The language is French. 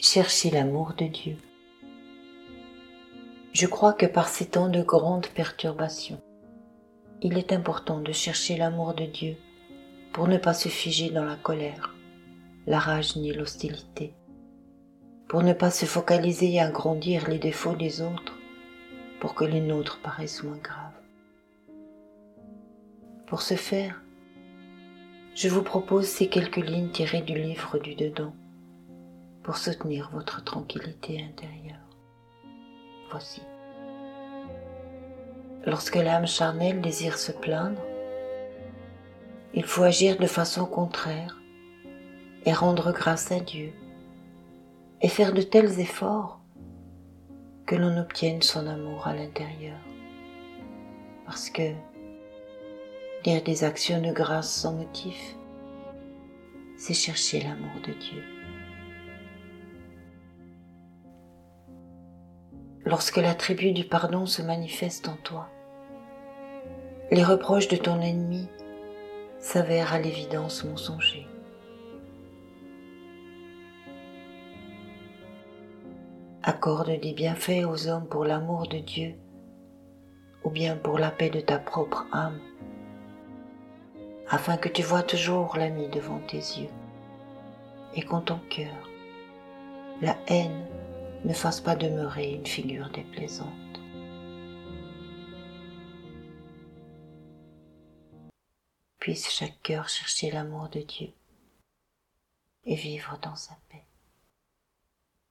Chercher l'amour de Dieu. Je crois que par ces temps de grandes perturbations, il est important de chercher l'amour de Dieu pour ne pas se figer dans la colère, la rage ni l'hostilité, pour ne pas se focaliser et agrandir les défauts des autres pour que les nôtres paraissent moins graves. Pour ce faire, je vous propose ces quelques lignes tirées du livre du dedans pour soutenir votre tranquillité intérieure. Voici. Lorsque l'âme charnelle désire se plaindre, il faut agir de façon contraire et rendre grâce à Dieu et faire de tels efforts que l'on obtienne son amour à l'intérieur. Parce que dire des actions de grâce sans motif, c'est chercher l'amour de Dieu. Lorsque l'attribut du pardon se manifeste en toi. Les reproches de ton ennemi s'avèrent à l'évidence mensongers. Accorde des bienfaits aux hommes pour l'amour de Dieu ou bien pour la paix de ta propre âme, afin que tu vois toujours l'ami devant tes yeux et qu'en ton cœur, la haine ne fasse pas demeurer une figure déplaisante. Puisse chaque cœur chercher l'amour de Dieu et vivre dans sa paix.